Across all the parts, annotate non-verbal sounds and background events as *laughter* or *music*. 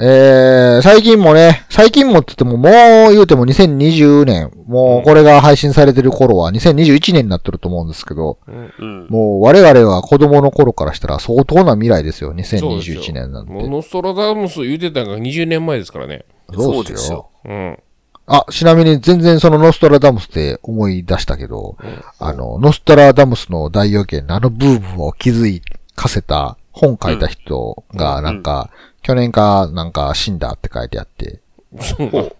えー、最近もね、最近もって言っても、もう言うても2020年、もうこれが配信されてる頃は2021年になってると思うんですけど、うんうん。もう我々は子供の頃からしたら相当な未来ですよ、2021年なんて。もうノストラダムス言うてたのが20年前ですからね。そうですよ。うん。あ、ちなみに全然そのノストラダムスって思い出したけど、あの、ノストラダムスの大予言のあのブームを築かせた本書いた人がなんか、去年かなんか死んだって書いてあって、そう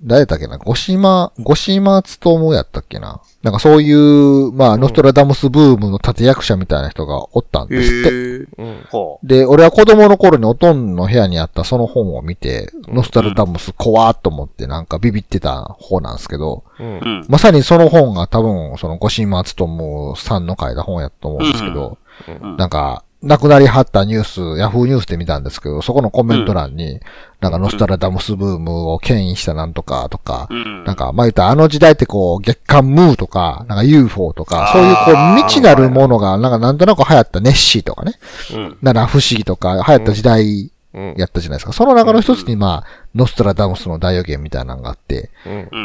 誰だっけな？五島、五島つともやったっけな？なんかそういう、まあ、ノストラダムスブームの立役者みたいな人がおったんへですって。え。うん。はで、俺は子供の頃におとんの部屋にあったその本を見て、ノストラダムス怖ーっと思ってなんかビビってた方なんですけど、うんあ。うん。まさにその本が多分、その、五島つともさんの書いた本やと思うんですけど、うんなんか、亡くなりはったニュース、ヤフーニュースで見たんですけど、そこのコメント欄に、なんかノストラダムスブームを牽引したなんとかとか、うん。なんか、まあ言ったらあの時代ってこう、月刊ムーとか、なんか UFO とか、そういうこう、未知なるものが、なんかなんとなく流行ったネッシーとかね、うん。七不思議とか流行った時代うん。やったじゃないですか。その中の一つにまあ、ノストラダムスの大予言みたいなのがあって、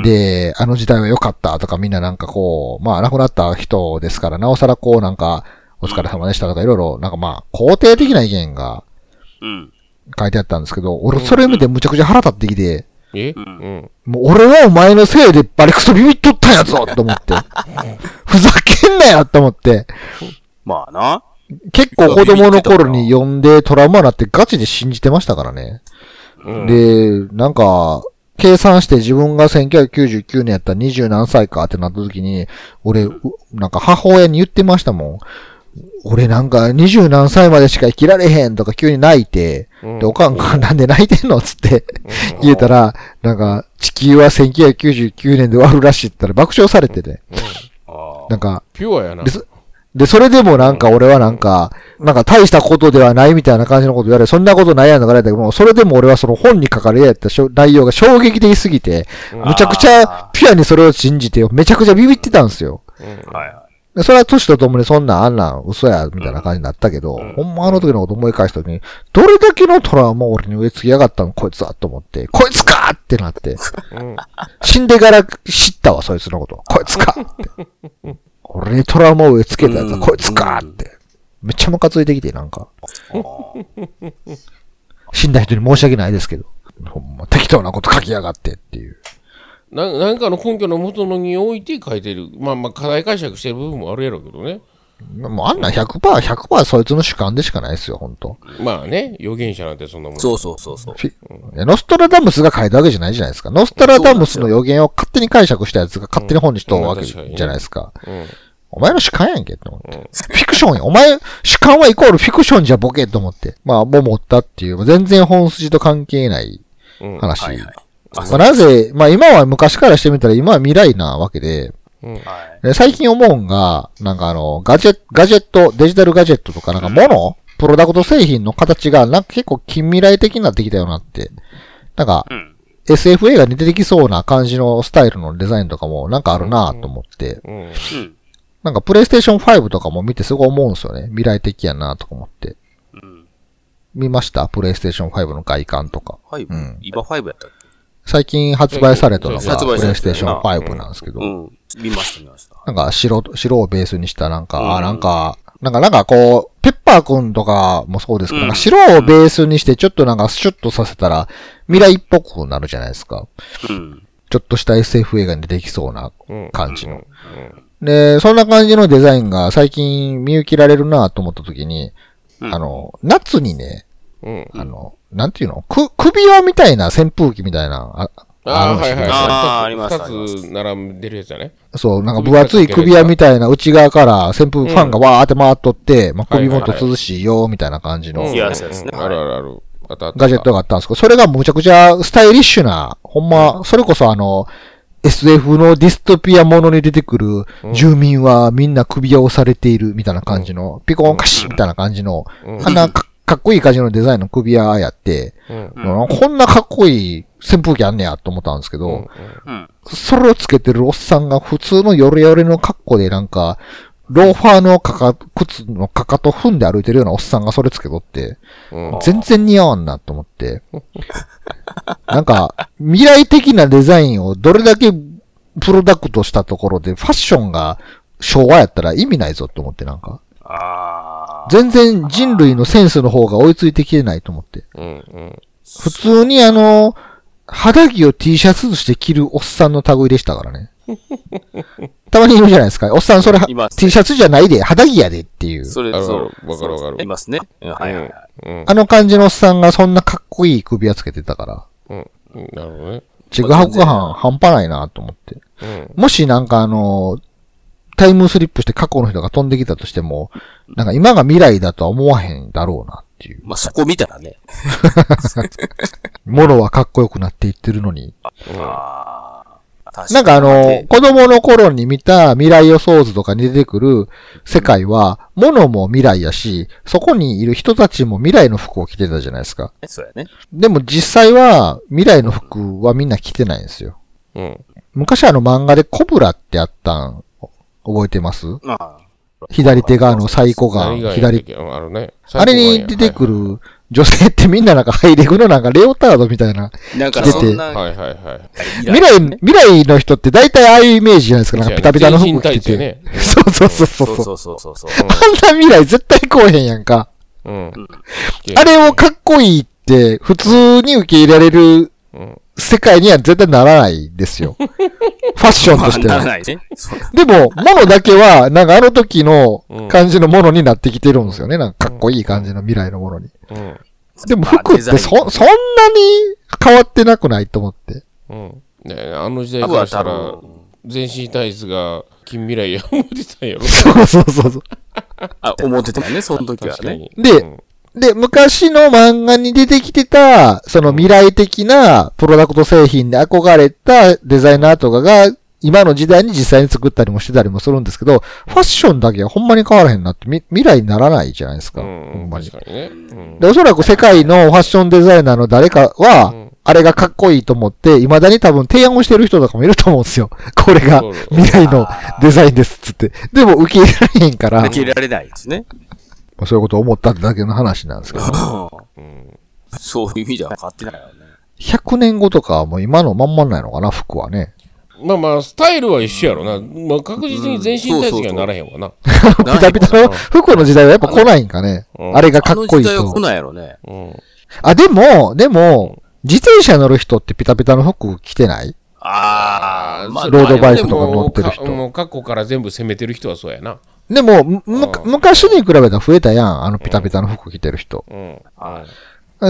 で、あの時代は良かったとかみんななんかこう、まあ亡くなった人ですから、なおさらこうなんか、お疲れ様でしたとかいろいろ、なんかまあ、肯定的な意見がうん。書いてあったんですけど、俺それ見てむちゃくちゃ腹立ってきて、え？ううんん。もう俺はお前のせいでバリクソビビっとったんやぞと思って。*laughs* ふざけんなよと思って。まあな。結構子供の頃に読んでトラウマになってガチで信じてましたからね。うん。で、なんか、計算して自分が1999年やったら20何歳かってなった時に、俺、うなんか母親に言ってましたもん。俺なんか20何歳までしか生きられへんとか急に泣いて、うん。で、おかんが *laughs* なんで泣いてんのつって言えたら、なんか、地球は1999年で終わるらしいって言ったら爆笑されてて、あなんか、ピュアやな。で。そで、それでもなんか俺はなんか、なんか大したことではないみたいな感じのこと言われ、そんなことないやんとか言われたけども、それでも俺はその本に書かれやった内容が衝撃的すぎて、むちゃくちゃピュアにそれを信じて、めちゃくちゃビビってたんですよ。うん。はいはでそれは年とともにそんなんあんなん嘘や、みたいな感じになったけど、ほんまあの時のこと思い返した時に、どれだけのトラウマを俺に植え付けやがったの？こいつはと思って、こいつかってなって、死んでから知ったわ、そいつのこと。こいつかって。*laughs* 俺にトラウマを植え付けたやつはこいつかって。めっちゃムカついてきて、なんか。死んだ人に申し訳ないですけど。ほんま、適当なこと書きやがってっていう。ななんかの根拠の元のに置いて書いてる。まあまあ、課題解釈してる部分もあるやろうけどね。もうあんな100%、100%そいつの主観でしかないですよ、ほんと。まあね、預言者なんてそんなもん。い。そうそうそうそう。フィいやノストラダムスが書いたわけじゃないじゃないですか。ノストラダムスの予言を勝手に解釈したやつが勝手に本にしとるわけじゃないですか。うん。お前の主観やんけって思って。フィクションや。お前、主観はイコールフィクションじゃボケと思って。まあ、もう持ったっていう、全然本筋と関係ないうん。話。まあ、なぜ、まあ今は昔からしてみたら今は未来なわけで、うん。はい。で最近思うんが、なんかあの、ガジェット、ガジェット、デジタルガジェットとかなんか物、プロダクト製品の形がなんか結構近未来的になってきたよなって。なんか、うん。SF 映画に出てきそうな感じのスタイルのデザインとかもなんかあるなと思って。うん。うん。なんかプレイステーション5とかも見てすごい思うんですよね。未来的やなとか思って。うん。見ました？プレイステーション5の外観とか。ファイブ？うん今ファイブやったっ最近発売されたのが発プレイステーション5なんですけどけ。うん。見ました見ました。なんか白、白をベースにしたなんか、うんあなんか、なんか、なんかこう、ペッパーくんとかもそうですけど、うんなんか白をベースにしてちょっとなんかシュッとさせたら未来っぽくなるじゃないですか。うん。ちょっとした SF 映画に出てきそうなうん。感じの。うん。で、そんな感じのデザインが最近見受けられるなと思った時に、うんあの、夏にね、うん。あの、なんていうの？く、首輪みたいな扇風機みたいな、あああ、はいはい。あーあります二つ並んでるやつやね。そう、なんか分厚い首輪みたいな内側から扇風ファンがわーって回っとって、まあ、首元涼しいよ、みたいな感じの冷やすやつね。うんあるある。ある。あったあった。ガジェットがあったんですけど、それがむちゃくちゃスタイリッシュな、ほんま、それこそあの、SF のディストピアものに出てくる住民はみんな首輪をされているみたいな感じの、ピコンカシみたいな感じの、うん。あんなかかっこいい感じのデザインの首輪やって、うん。うんこんなかっこいい扇風機あんねやと思ったんですけど、うん。うん。それをつけてるおっさんが普通のヨレヨレの格好でなんか、ローファーのかか、靴のかかと踏んで歩いてるようなおっさんがそれつけとって、うん。全然似合わんなと思って。なんか、未来的なデザインをどれだけプロダクトしたところで、ファッションが昭和やったら意味ないぞと思って、なんか。ああ。全然人類のセンスの方が追いついてきてないと思って。うん。うん。普通にあの、肌着を T シャツとして着るおっさんの類でしたからね。*laughs* たまにいるじゃないですか。おっさんそれいます T シャツじゃないで、肌着やでっていう。それ、そう。わかるわかるいますね。うんはいはいはい。うん。あの感じのおっさんがそんなかっこいい首輪つけてたから。うん。うんなるほどね。ちぐはぐ感半端ないなと思って。うん。もしなんかあの、タイムスリップして過去の人が飛んできたとしても、なんか今が未来だとは思わへんだろうなっていう。まあ、そこ見たらね。ものはかっこよくなっていってるのに。うん。ああ。確なんかあのね、子供の頃に見た未来予想図とかに出てくる世界は、物も未来やし、そこにいる人たちも未来の服を着てたじゃないですか。そうやね。でも実際は未来の服はみんな着てないんですよ。うん。昔あの漫画でコブラってあったん、覚えてます？まあ。左手側のサイコが左、うんあるね。あれに出てくる。る女性ってみんななんかハイレグのなんかレオタードみたいな。なんか出てそんな、はいはいはい。未来、未来の人って大体ああいうイメージじゃないですか。なんかピタピタの服着てて。ね。そうそうそうそう。そうそうそうそうそう。あんな未来絶対来おへんやんか。うん。あれをかっこいいって普通に受け入れられるうん。世界には絶対ならないですよ。*laughs* ファッションとしては。まあならないね。でも、物だけは、なんかあの時の感じのものになってきてるんですよね。なんかかっこいい感じの未来のものに。うん。でもまあ服ってそ、そんなに変わってなくないと思って。うん。ねあの時代からしたら、分、全身タイツが近未来や思ってたんやろ。そうそうそうそう。あ、思ってたよね、その時はね。確かに。でうんで、昔の漫画に出てきてた、その未来的なプロダクト製品で憧れたデザイナーとかが、今の時代に実際に作ったりもしてたりもするんですけど、ファッションだけはほんまに変わらへんなって、み未来にならないじゃないですか。うほんんまに確。かにね。うんで、おそらく世界のファッションデザイナーの誰かは、うんあれがかっこいいと思って、未だに多分提案をしてる人とかもいると思うんですよ。これが未来のデザインですっつって。でも受け入れられへんから、受け入れられないですね。まあそういうことを思っただけの話なんですけど。うんそういう意味では変わってないよね。100年後とかはもう今のまんまないのかな、服はね。まあまあ、スタイルは一緒やろな。まあ確実に全身タイツにはならへんわな。*laughs* ピタピタの服の時代はやっぱ来ないんかね。うんあれがかっこいいあの時代は来と。ないやろね。うん。あ、でも、でも、自転車乗る人ってピタピタの服着てない？ああ、まあ、ロードバイクでとか乗もってる人かもう過去から全部攻めてる人はそうやな。でも、む昔に比べたら増えたやん。あのピタピタの服着てる人。うん。は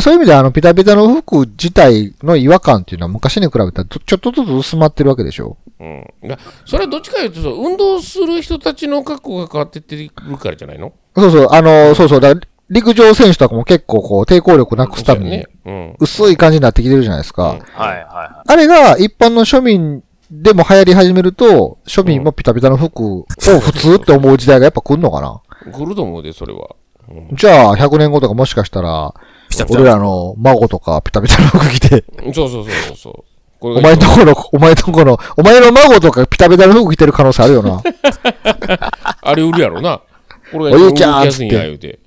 そういう意味であのピタピタの服自体の違和感っていうのは昔に比べたらちょっとずつ薄まってるわけでしょうん。それはどっちかいうと、運動する人たちの格好が変わってってるからじゃないの？そうそう、あの、そうそう、だ陸上選手とかも結構こう抵抗力なくすために。薄い感じになってきてるじゃないですか。うんはいはいはあれが一般の庶民でも流行り始めると、庶民もピタピタの服を普通って思う時代がやっぱ来んのかな？来ると思うで、それは。うんじゃあ、100年後とかもしかしたら、ピタピタ俺らの孫とかピタピタの服着て、そうそうそうそうそう。こお前んとこの、お前んとこの、お前の孫とかピタピタの服着てる可能性あるよな。*laughs* あれ売るやろな。これおゆうちゃん動きやすいんや、言うて。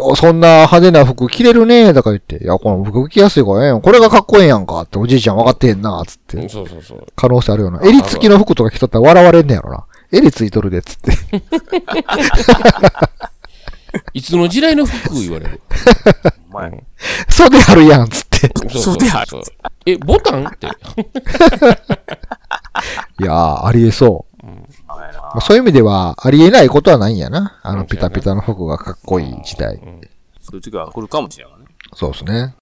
おそんな派手な服着れるねとか言って、いや、この服着やすいからええやん。これがかっこええやんかっておじいちゃん分かってへんな、つっうんて。そうそうそう。可能性あるよな。襟付きの服とか着とったら笑われんねやろな。襟ついとるで、つって。*laughs* いつの時代の服言われる？い。お前、袖あるやん、つって。そうそうそうであるえ、ボタン？って。*laughs* いやー、ありえそう。まあ、そういう意味では、ありえないことはないんやな。あのピタピタの服がかっこいい時代。そういう時は来るかもしれないね。そうですね。